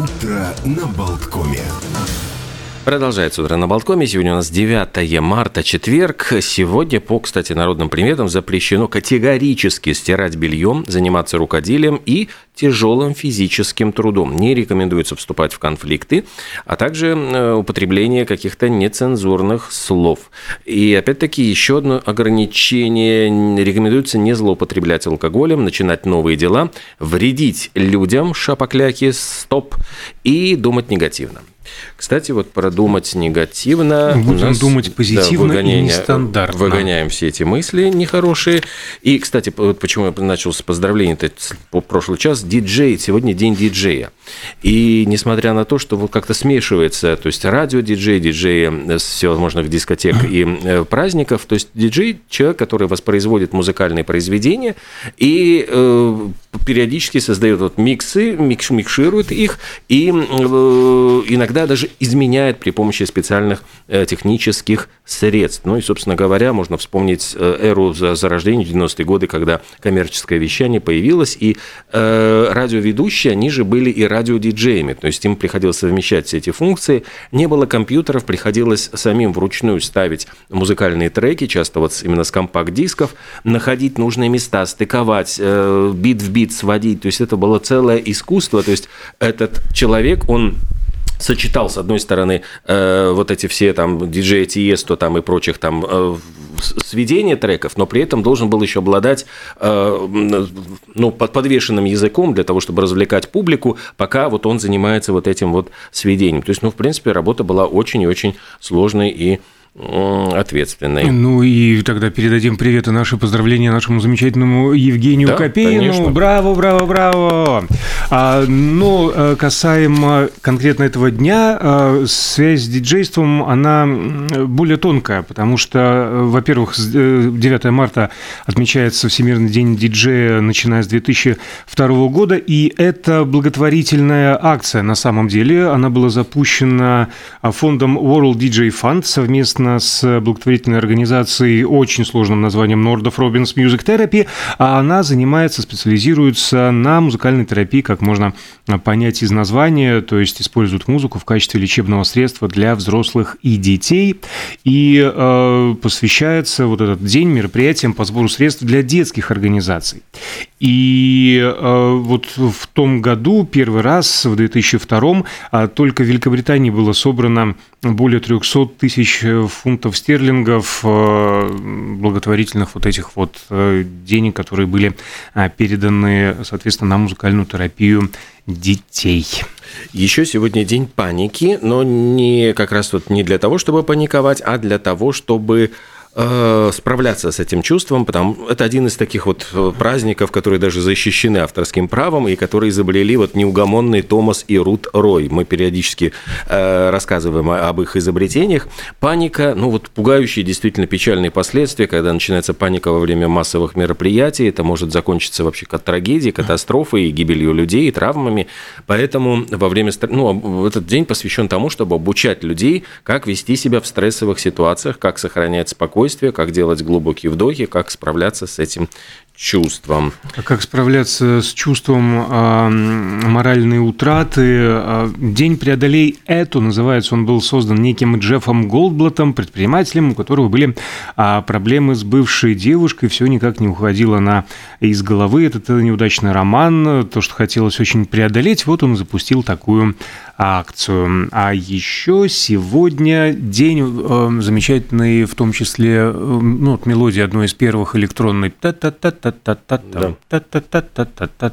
Утро на Болткоме. Продолжается утро на Болткоме. Сегодня у нас 9 марта, четверг. Сегодня, по, кстати, народным приметам, запрещено категорически стирать бельем, заниматься рукоделием и тяжелым физическим трудом. Не рекомендуется вступать в конфликты, а также э, употребление каких-то нецензурных слов. И опять-таки еще одно ограничение. Рекомендуется не злоупотреблять алкоголем, начинать новые дела, вредить людям, шапокляки, стоп, и думать негативно. Кстати, вот продумать негативно. Будем нас, думать позитивно да, и нестандартно. Выгоняем все эти мысли нехорошие. И, кстати, вот почему я начал с поздравлений по прошлый час. Диджей, сегодня день диджея. И несмотря на то, что вот как-то смешивается, то есть радио-диджей, диджеи с всевозможных дискотек и э, праздников, то есть диджей – человек, который воспроизводит музыкальные произведения и э, периодически создает вот миксы, микс, микширует их и э, иногда даже изменяет при помощи специальных э, технических средств. Ну и, собственно говоря, можно вспомнить э, эру зарождения 90-е годы, когда коммерческое вещание появилось, и э, радиоведущие, они же были и радиодиджеями, то есть им приходилось совмещать все эти функции. Не было компьютеров, приходилось самим вручную ставить музыкальные треки, часто вот именно с компакт-дисков, находить нужные места, стыковать, э, бит в бит сводить, то есть это было целое искусство, то есть этот человек, он сочетал, с одной стороны, э, вот эти все там диджеи Тиесто там и прочих там э, сведения треков, но при этом должен был еще обладать э, ну, под подвешенным языком для того, чтобы развлекать публику, пока вот он занимается вот этим вот сведением. То есть, ну, в принципе, работа была очень и очень сложной и ответственной. Ну и тогда передадим привет и наши поздравления нашему замечательному Евгению да, Копейну. Конечно. Браво, браво, браво! А, но э, касаемо конкретно этого дня, э, связь с диджейством, она более тонкая, потому что, э, во-первых, 9 марта отмечается Всемирный день диджея, начиная с 2002 года, и это благотворительная акция на самом деле. Она была запущена фондом World DJ Fund совместно совместно с благотворительной организацией очень сложным названием Nordov Robbins Music Therapy, а она занимается, специализируется на музыкальной терапии, как можно понять из названия, то есть используют музыку в качестве лечебного средства для взрослых и детей, и э, посвящается вот этот день мероприятиям по сбору средств для детских организаций. И э, вот в том году, первый раз, в 2002, э, только в Великобритании было собрано более 300 тысяч фунтов стерлингов э, благотворительных вот этих вот э, денег, которые были э, переданы, соответственно, на музыкальную терапию детей. Еще сегодня день паники, но не как раз вот не для того, чтобы паниковать, а для того, чтобы Э, справляться с этим чувством, потому это один из таких вот э, праздников, которые даже защищены авторским правом и которые изобрели вот неугомонный Томас и Рут Рой. Мы периодически э, рассказываем об их изобретениях. Паника, ну вот пугающие действительно печальные последствия, когда начинается паника во время массовых мероприятий, это может закончиться вообще как трагедией, катастрофой, гибелью людей, травмами. Поэтому во время, ну, этот день посвящен тому, чтобы обучать людей, как вести себя в стрессовых ситуациях, как сохранять спокойствие спокойствие, как делать глубокие вдохи, как справляться с этим чувством. А как справляться с чувством э, моральной утраты? А, День преодолей эту называется. Он был создан неким Джеффом Голдблатом, предпринимателем, у которого были э, проблемы с бывшей девушкой, все никак не уходило на из головы этот неудачный роман, то, что хотелось очень преодолеть. Вот он запустил такую акцию. А еще сегодня день э, замечательный, в том числе, э, ну, вот мелодия одной из первых электронной.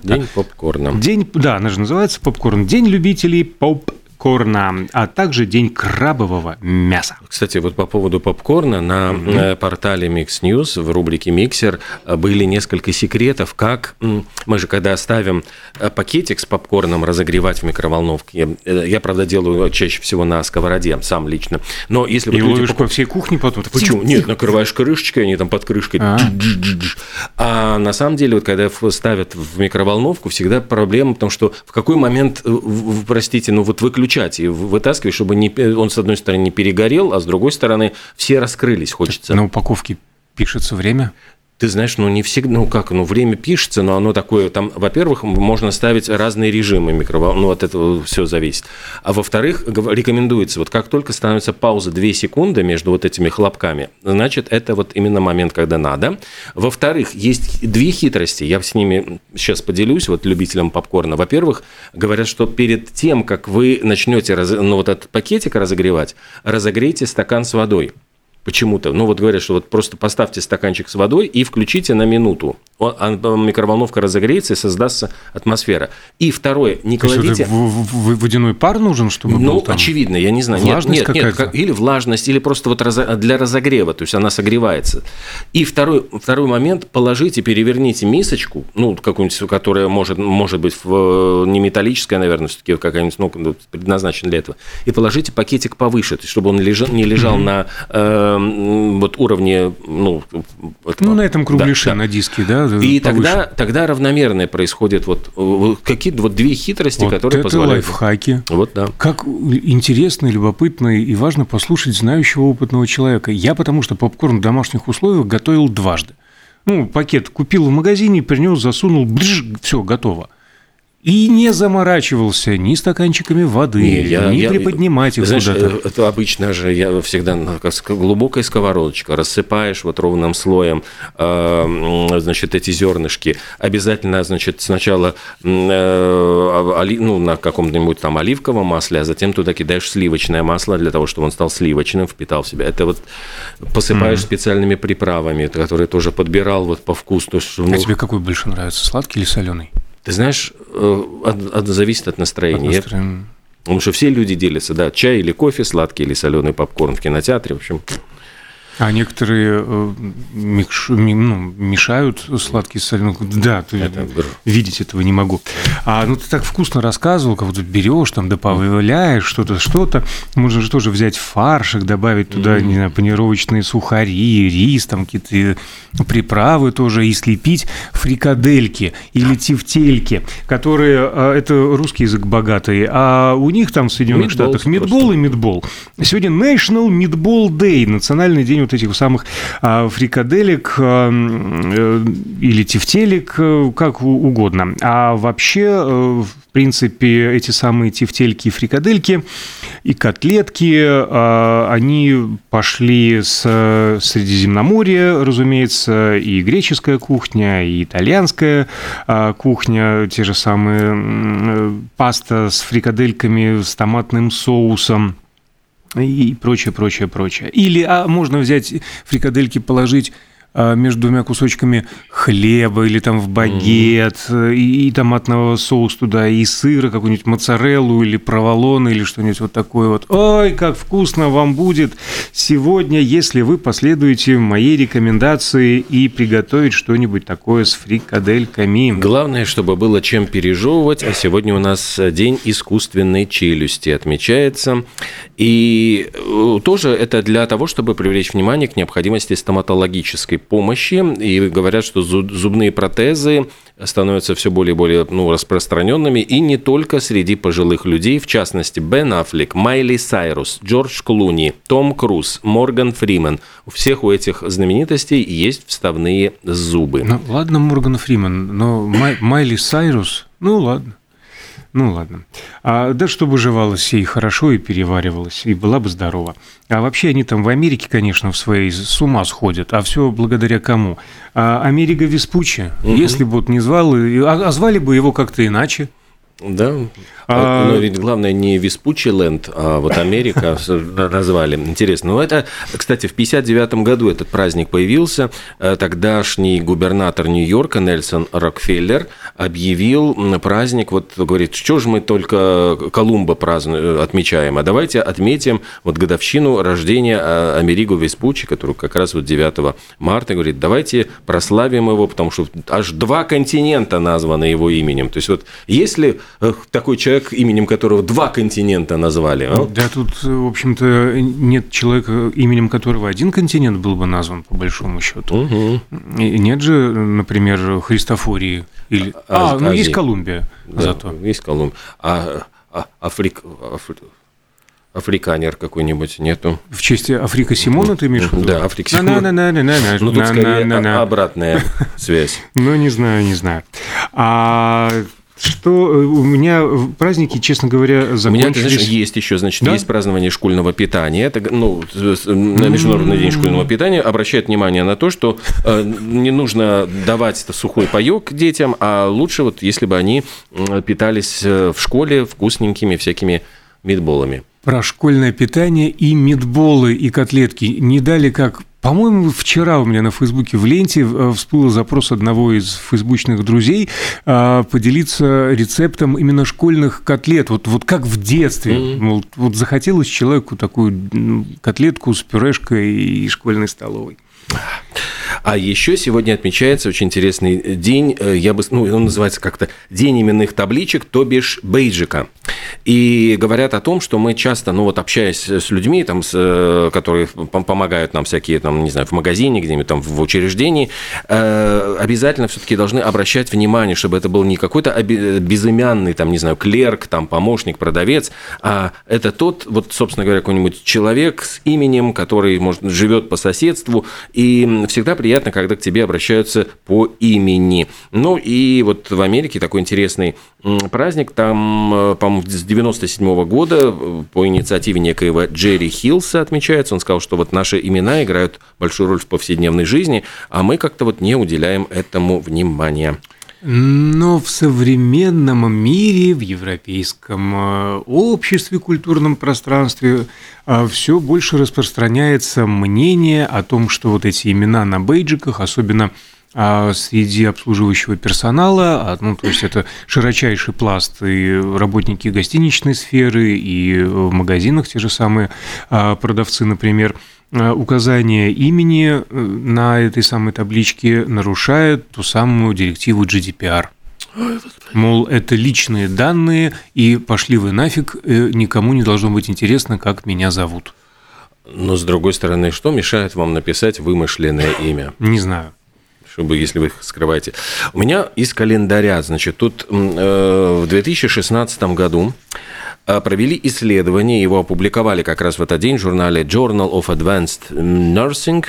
День попкорна. День, да, она же называется попкорн. День любителей поп попкорна, а также День крабового мяса. Кстати, вот по поводу попкорна на mm-hmm. портале Mix News в рубрике «Миксер» были несколько секретов, как мы же когда ставим э, пакетик с попкорном разогревать в микроволновке, э, я, правда, делаю чаще всего на сковороде, сам лично, но если... И ловишь поп... по всей кухне потом? Почему? Нет, накрываешь крышечкой, они там под крышкой. А, а на самом деле, вот когда ставят в микроволновку, всегда проблема, потому что в какой момент, простите, ну вот выключают включать и вытаскивать, чтобы не, он, с одной стороны, не перегорел, а с другой стороны, все раскрылись, хочется. На упаковке пишется время? Ты знаешь, ну не всегда, ну как, ну время пишется, но оно такое, там, во-первых, можно ставить разные режимы микроволновки, ну от этого все зависит. А во-вторых, рекомендуется, вот как только становится пауза 2 секунды между вот этими хлопками, значит, это вот именно момент, когда надо. Во-вторых, есть две хитрости, я с ними сейчас поделюсь, вот любителям попкорна. Во-первых, говорят, что перед тем, как вы начнете ну, вот этот пакетик разогревать, разогрейте стакан с водой почему-то. Ну, вот говорят, что вот просто поставьте стаканчик с водой и включите на минуту. А микроволновка разогреется и создастся атмосфера. И второе, не кладите... водяной пар нужен, чтобы Ну, там... очевидно, я не знаю. Влажность нет, нет, нет, или влажность, или просто вот для разогрева, то есть она согревается. И второй, второй момент, положите, переверните мисочку, ну, какую-нибудь, которая может, может быть в, не металлическая, наверное, все-таки какая-нибудь, ну, предназначена для этого, и положите пакетик повыше, то есть чтобы он лежал, не лежал на э, вот уровне, ну, этого. ну на этом кругляше да, на диске, да. И тогда, тогда равномерное происходит вот какие-то вот две хитрости, вот которые это позволяют. лайфхаки. Вот да. Как интересно, любопытно и важно послушать знающего опытного человека. Я потому что попкорн в домашних условиях готовил дважды. Ну, пакет купил в магазине, принес, засунул, бжж, все, готово. И не заморачивался ни стаканчиками воды, не, я, ни я, приподнимать их куда-то. Э, это обычно же я всегда ну, глубокая сковородочка, рассыпаешь вот ровным слоем, э, значит, эти зернышки. Обязательно, значит, сначала э, ну, на каком-нибудь там оливковом масле, а затем туда кидаешь сливочное масло для того, чтобы он стал сливочным, впитал в себя. Это вот посыпаешь mm-hmm. специальными приправами, которые тоже подбирал вот по вкусу. Ну... А тебе какой больше нравится, сладкий или соленый? Ты знаешь, э, от, зависит от настроения. От настроения. Потому что все люди делятся, да, чай или кофе, сладкий или соленый попкорн в кинотеатре, в общем. А некоторые э, микш, ну, мешают сладкий с соленым. Да, ты, это... видеть этого не могу. А ну ты так вкусно рассказывал, как вот берешь, там добавляешь что-то, что-то. Можно же тоже взять фаршик, добавить туда, mm-hmm. не знаю, панировочные сухари, рис, там какие-то приправы тоже, и слепить фрикадельки или тефтельки, которые, э, это русский язык богатый, а у них там в Соединенных Штатах мидбол и мидбол. Сегодня National Meatball Day, национальный день вот этих самых а, фрикаделек а, э, или тефтелек, э, как угодно. А вообще, э, в принципе, эти самые тефтельки и фрикадельки и котлетки, а, они пошли с Средиземноморья, разумеется, и греческая кухня, и итальянская кухня, те же самые паста с фрикадельками, с томатным соусом – и прочее, прочее, прочее. Или а можно взять фрикадельки, положить между двумя кусочками хлеба или там в багет, mm. и, и томатного соуса туда, и сыра, какую-нибудь моцареллу или проволон или что-нибудь вот такое вот. Ой, как вкусно вам будет сегодня, если вы последуете моей рекомендации и приготовить что-нибудь такое с фрикадельками. Главное, чтобы было чем пережевывать, а сегодня у нас день искусственной челюсти отмечается. И э, тоже это для того, чтобы привлечь внимание к необходимости стоматологической помощи, и говорят, что зубные протезы становятся все более и более ну, распространенными, и не только среди пожилых людей, в частности, Бен Аффлек, Майли Сайрус, Джордж Клуни, Том Круз, Морган Фримен. У всех у этих знаменитостей есть вставные зубы. Ну, ладно, Морган Фримен, но Май, Майли Сайрус, ну ладно. Ну ладно. А, да, чтобы жевалось ей хорошо и переваривалось, и была бы здорова. А вообще они там в Америке, конечно, в своей с ума сходят. А все благодаря кому? А Америка Веспуччи. Угу. Если бы вот не звал, а, а звали бы его как-то иначе. Да. А... Но ведь главное не Веспуччи Ленд, а вот Америка назвали. Интересно. Ну, это, кстати, в 59 году этот праздник появился. Э, тогдашний губернатор Нью-Йорка Нельсон Рокфеллер объявил праздник, вот говорит, что же мы только Колумба празднуем, отмечаем, а давайте отметим вот годовщину рождения э, Америго Веспуччи, который как раз вот 9 марта, говорит, давайте прославим его, потому что аж два континента названы его именем. То есть вот если э, такой человек человек, именем которого два континента назвали. А? Да, тут, в общем-то, нет человека, именем которого один континент был бы назван, по большому счету. Угу. Нет же, например, Христофории. Или... А, а ну есть Колумбия да, зато. Есть Колумбия. А, а Африка... Афри... африканер какой-нибудь, нету. В честь Африка Симона ты имеешь в виду? Да, Африка Симона. Ну, тут скорее обратная связь. Ну, не знаю, не знаю. А что э, у меня праздники, честно говоря, закончились... У меня, ты знаешь, есть еще, значит, да? есть празднование школьного питания. Это, ну, на Международный день школьного питания обращает внимание на то, что э, не нужно давать это сухой паек детям, а лучше вот, если бы они питались э, в школе вкусненькими всякими мидболами. Про школьное питание и мидболы и котлетки не дали как по-моему, вчера у меня на Фейсбуке в ленте э, всплыл запрос одного из фейсбучных друзей а, поделиться рецептом именно школьных котлет. Вот, вот как в детстве. Mm-hmm. Мол, вот захотелось человеку такую котлетку с пюрешкой и школьной столовой. А еще сегодня отмечается очень интересный день, э, я бы, ну, он называется как-то День именных табличек, то бишь бейджика. И говорят о том, что мы часто, ну вот общаясь с людьми, там, с, э, которые помогают нам всякие, там, не знаю, в магазине, где-нибудь там в учреждении, э, обязательно все-таки должны обращать внимание, чтобы это был не какой-то безымянный, там, не знаю, клерк, там, помощник, продавец, а это тот, вот, собственно говоря, какой-нибудь человек с именем, который, может, живет по соседству, и всегда приятно, когда к тебе обращаются по имени. Ну и вот в Америке такой интересный праздник, там, э, по-моему, с 97 года э, по инициативе некоего Джерри Хиллса отмечается. Он сказал, что вот наши имена играют большую роль в повседневной жизни, а мы как-то вот не уделяем этому внимания. Но в современном мире, в европейском э, обществе, культурном пространстве э, все больше распространяется мнение о том, что вот эти имена на бейджиках, особенно э, среди обслуживающего персонала, а, ну, то есть это широчайший пласт и работники гостиничной сферы, и в магазинах те же самые продавцы, например, указание имени э, на этой самой табличке нарушает ту самую директиву GDPR. Мол, это личные данные, и пошли вы нафиг, э, никому не должно быть интересно, как меня зовут. Но с другой стороны, что мешает вам написать вымышленное имя? Не знаю чтобы, если вы их скрываете. У меня из календаря, значит, тут э, в 2016 году провели исследование, его опубликовали как раз в этот день в журнале Journal of Advanced Nursing.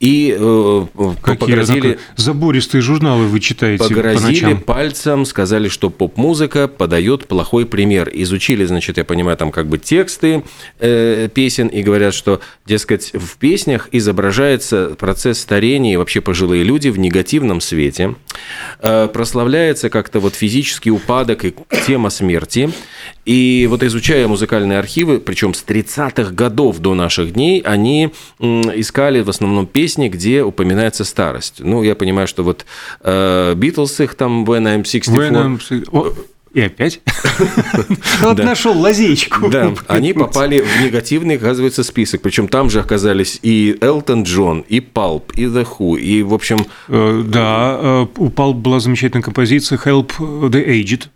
И э, Какие погрозили... Забористые журналы вы читаете Погрозили по пальцем, сказали, что поп-музыка подает плохой пример. Изучили, значит, я понимаю, там как бы тексты э, песен и говорят, что, дескать, в песнях изображается процесс старения и вообще пожилые люди в негативном свете. Э, прославляется как-то вот физический упадок и тема смерти. И вот изучая музыкальные архивы, причем с 30-х годов до наших дней, они искали в основном песни, где упоминается старость. Ну, я понимаю, что вот Битлз э, их там When I'm 64... When I'm... И опять? Вот нашел лазейку. Да, они попали в негативный, оказывается, список. Причем там же оказались и Элтон Джон, и Палп, и The Who, и, в общем... Э, да, э, у Палп была замечательная композиция Help the Aged.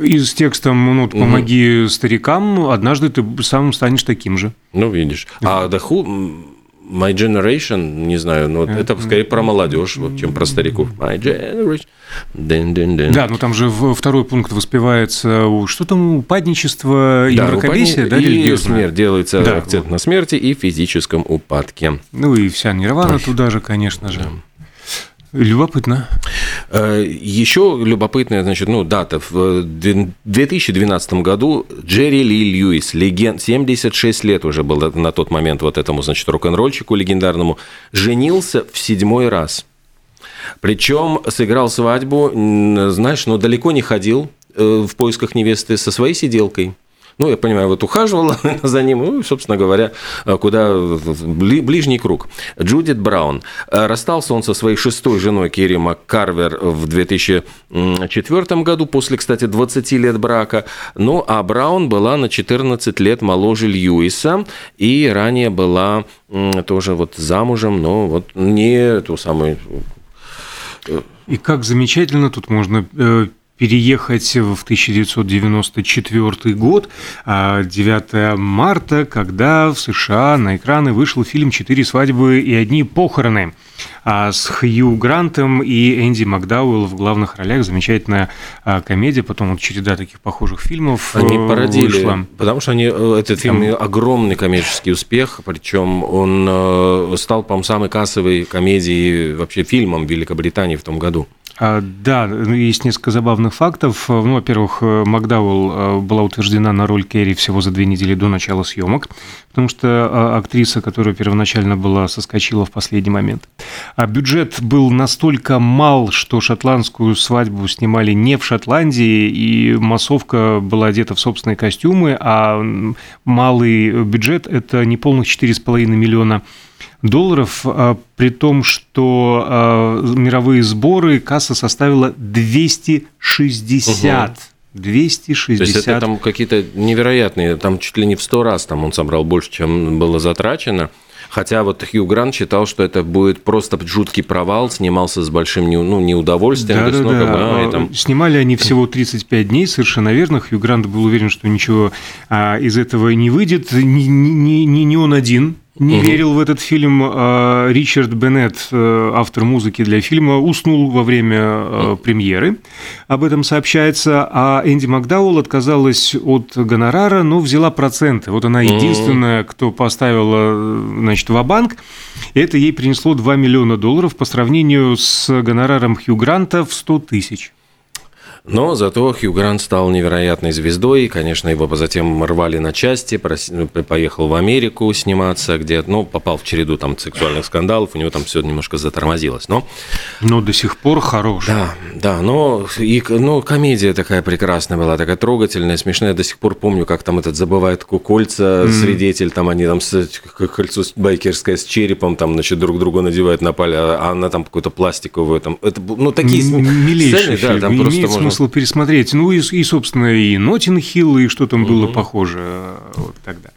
И с текстом ну, «Помоги старикам, однажды ты сам станешь таким же». Ну, видишь. А The Who, My Generation, не знаю, но э, это скорее про молодежь, чем про стариков. My Generation. Дин -дин -дин. Да, ну там же второй пункт воспевается, что там, упадничество и да, мракобесие, да, и смерть, делается да, акцент вот. на смерти и физическом упадке. Ну и вся нирвана Ой. туда же, конечно же. Да. Любопытно. Э, Еще любопытная, значит, ну, дата. В 2012 году Джерри Ли Льюис, легенд, 76 лет уже был на тот момент вот этому, значит, рок-н-ролльщику легендарному, женился в седьмой раз. Причем сыграл свадьбу, знаешь, но далеко не ходил э, в поисках невесты со своей сиделкой. Ну, я понимаю, вот ухаживала за ним, ну, собственно говоря, куда ближний круг. Джудит Браун. Расстался он со своей шестой женой Керри МакКарвер в 2004 году, после, кстати, 20 лет брака. Ну, а Браун была на 14 лет моложе Льюиса и ранее была тоже вот замужем, но вот не ту самую... Э, и как замечательно тут можно э, переехать в 1994 год, 9 а, марта, когда в США на экраны вышел фильм «Четыре свадьбы и одни похороны» а, с Хью Грантом и Энди Макдауэлл в главных ролях. Замечательная а, комедия, потом вот череда таких похожих фильмов Они э, породили, вышла. потому что они, э, этот фильм огромный коммерческий успех, причем он э, стал, по-моему, самой кассовой комедией, вообще фильмом в Великобритании в том году. А, да, есть несколько забавных фактов. Ну, во-первых, Макдауэлл э, была утверждена на роль Керри всего за две недели до начала съемок, потому что актриса, которая первоначально была, соскочила в последний момент. А бюджет был настолько мал, что шотландскую свадьбу снимали не в Шотландии, и массовка была одета в собственные костюмы, а малый бюджет – это неполных 4,5 миллиона долларов, а, при том, что а, мировые сборы касса составила 260. Угу. 260. То есть это там какие-то невероятные, там чуть ли не в сто раз там он собрал больше, чем было затрачено. Хотя вот Хью Грант считал, что это будет просто жуткий провал, снимался с большим ну, неудовольствием. Да, да, да. да. Там... Снимали они всего 35 дней, совершенно верно. Хью Грант был уверен, что ничего а, из этого не выйдет. Не, не, не, не он один не угу. верил в этот фильм. А, Ричард Беннет, э, автор музыки для фильма, уснул во время э, премьеры. Об этом сообщается. А Энди Макдауэлл отказалась от гонорара, но взяла проценты. Вот она единственная, кто поставила значит, в банк это ей принесло 2 миллиона долларов по сравнению с гонораром Хью Гранта в 100 тысяч. Но зато Хью Грант стал невероятной звездой, конечно, его затем рвали на части, ну, поехал в Америку сниматься, где, ну, попал в череду там сексуальных скандалов, у него там все немножко затормозилось, но... Но до сих пор хорош. Да, да, но и, ну, комедия такая прекрасная была, такая трогательная, смешная, до сих пор помню, как там этот забывает кольца, mm. свидетель, там они там с, кольцо байкерское с черепом, там, значит, друг друга надевают на пале, а она там какую-то пластиковую, там, это, ну, такие сцены, да, там просто можно смысл пересмотреть. Ну и, и собственно, и Нотин Хилл, и что там угу. было похоже э, вот тогда.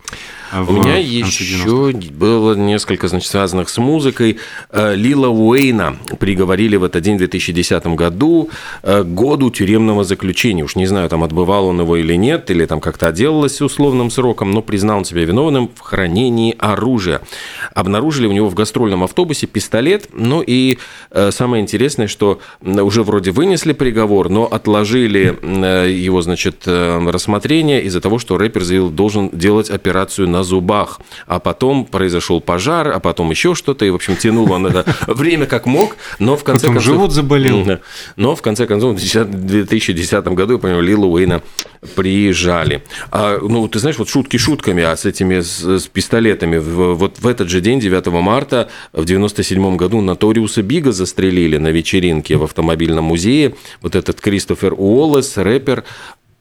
У меня еще было несколько значит, связанных с музыкой. Э, Лила Уэйна приговорили в этот день в 2010 году э, к году тюремного заключения. Уж не знаю, там отбывал он его или нет, или там как-то отделалось условным сроком, но признал он себя виновным в хранении оружия. Обнаружили у него в гастрольном автобусе пистолет. Ну и э, самое интересное, что уже вроде вынесли приговор, но отложили его, значит, рассмотрение из-за того, что рэпер заявил, должен делать операцию на на зубах. А потом произошел пожар, а потом еще что-то, и, в общем, тянул он это время как мог, но в конце потом концов... живот заболел. Но в конце концов в 2010 году, я понимаю, Лила Уэйна приезжали. А, ну, ты знаешь, вот шутки шутками, а с этими с, с пистолетами, в, вот в этот же день, 9 марта, в 97 году Наториуса Бига застрелили на вечеринке в автомобильном музее. Вот этот Кристофер Уоллес, рэпер,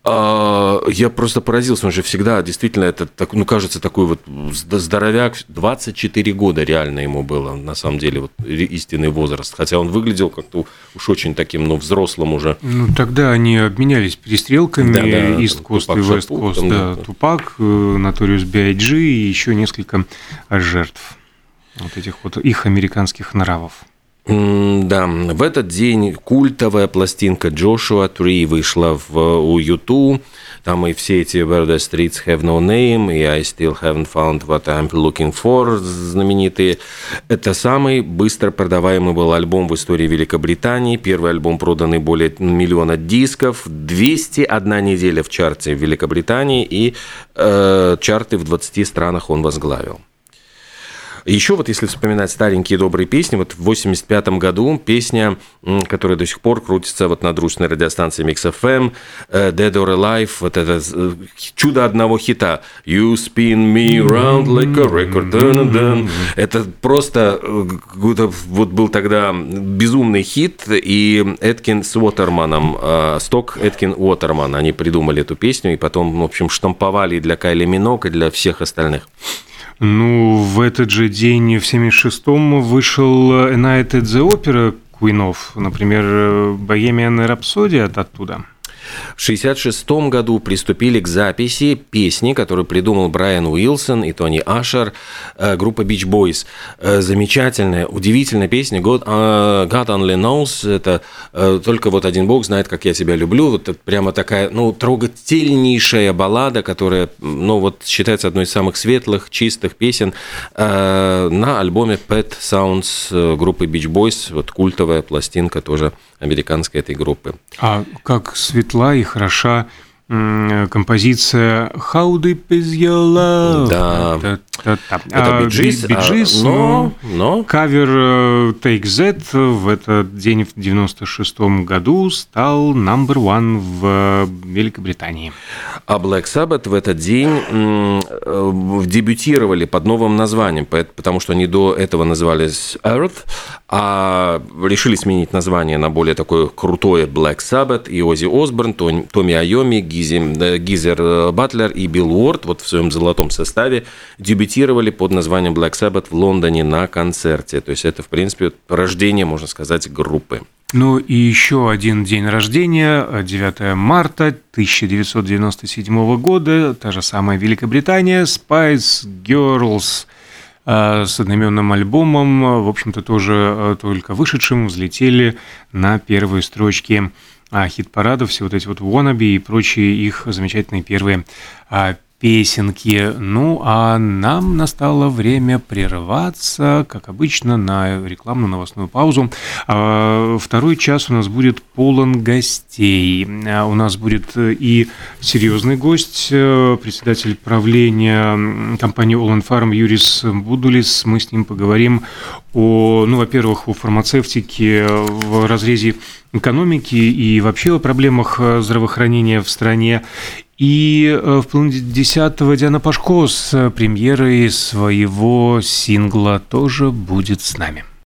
я просто поразился, он же всегда действительно, это, ну, кажется, такой вот здоровяк, 24 года реально ему было, на самом деле, вот истинный возраст, хотя он выглядел как-то уж очень таким, ну, взрослым уже. Ну, тогда они обменялись перестрелками, да, да, East Coast и West Coast, да, да, Тупак, э, Notorious B.I.G. и еще несколько жертв вот этих вот их американских нравов. Да, в этот день культовая пластинка Joshua Tree вышла в, у YouTube. Там и все эти Where the Streets Have No Name, и I Still Haven't Found What I'm Looking For знаменитые. Это самый быстро продаваемый был альбом в истории Великобритании. Первый альбом проданный более миллиона дисков. 201 неделя в чарте в Великобритании, и э, чарты в 20 странах он возглавил. Еще вот если вспоминать старенькие добрые песни, вот в 85 году песня, которая до сих пор крутится вот на дружной радиостанции Mix FM, э, Dead or Alive, вот это э, чудо одного хита. You spin me round like a record. Dun -dun. Это просто э, вот был тогда безумный хит, и Эткин с Уотерманом, Сток Эткин Уотерман, они придумали эту песню, и потом, в общем, штамповали для Кайли Минок, и для всех остальных. Ну, в этот же день, в 76-м, вышел A Night at the Opera Куинов, например, Bohemian Rhapsody оттуда. В 1966 году приступили к записи песни, которую придумал Брайан Уилсон и Тони Ашер, э, группа Beach Boys. Э, замечательная, удивительная песня God, God Only Knows. Это только вот один Бог знает, как я тебя люблю. Вот прямо такая, ну, трогательнейшая баллада, которая, ну, вот считается одной из самых светлых, чистых песен на альбоме Pet Sounds группы Beach Boys. Вот культовая пластинка тоже американской этой группы. А как светла и хороша композиция How Deep Is Your Love? Да. Это, это, это Bee Gees, а, Bee Gees а, но, но кавер э, Take That в этот день в 96 году стал number one в Великобритании. А Black Sabbath в этот день э, дебютировали под новым названием, потому что они до этого назывались Earth, а решили сменить название на более такое крутое Black Sabbath, и Оззи Осборн, Томми Айоми, Гизи, Гизер Батлер и Билл Уорд вот в своем золотом составе дебютировали под названием Black Sabbath в Лондоне на концерте. То есть это, в принципе, рождение, можно сказать, группы. Ну и еще один день рождения, 9 марта 1997 года, та же самая Великобритания, Spice Girls э, с одноименным альбомом, в общем-то, тоже э, только вышедшим, взлетели на первые строчки хит-парадов, все вот эти вот wannabe и прочие их замечательные первые а, песенки. Ну, а нам настало время прерваться, как обычно, на рекламную новостную паузу. А, второй час у нас будет полон гостей. У нас будет и серьезный гость, э, председатель правления компании All Farm Юрис Будулис. Мы с ним поговорим о, ну, во-первых, о фармацевтике в разрезе экономики и вообще о проблемах э, здравоохранения в стране. И э, в половине десятого Диана Пашко с премьерой своего сингла тоже будет с нами.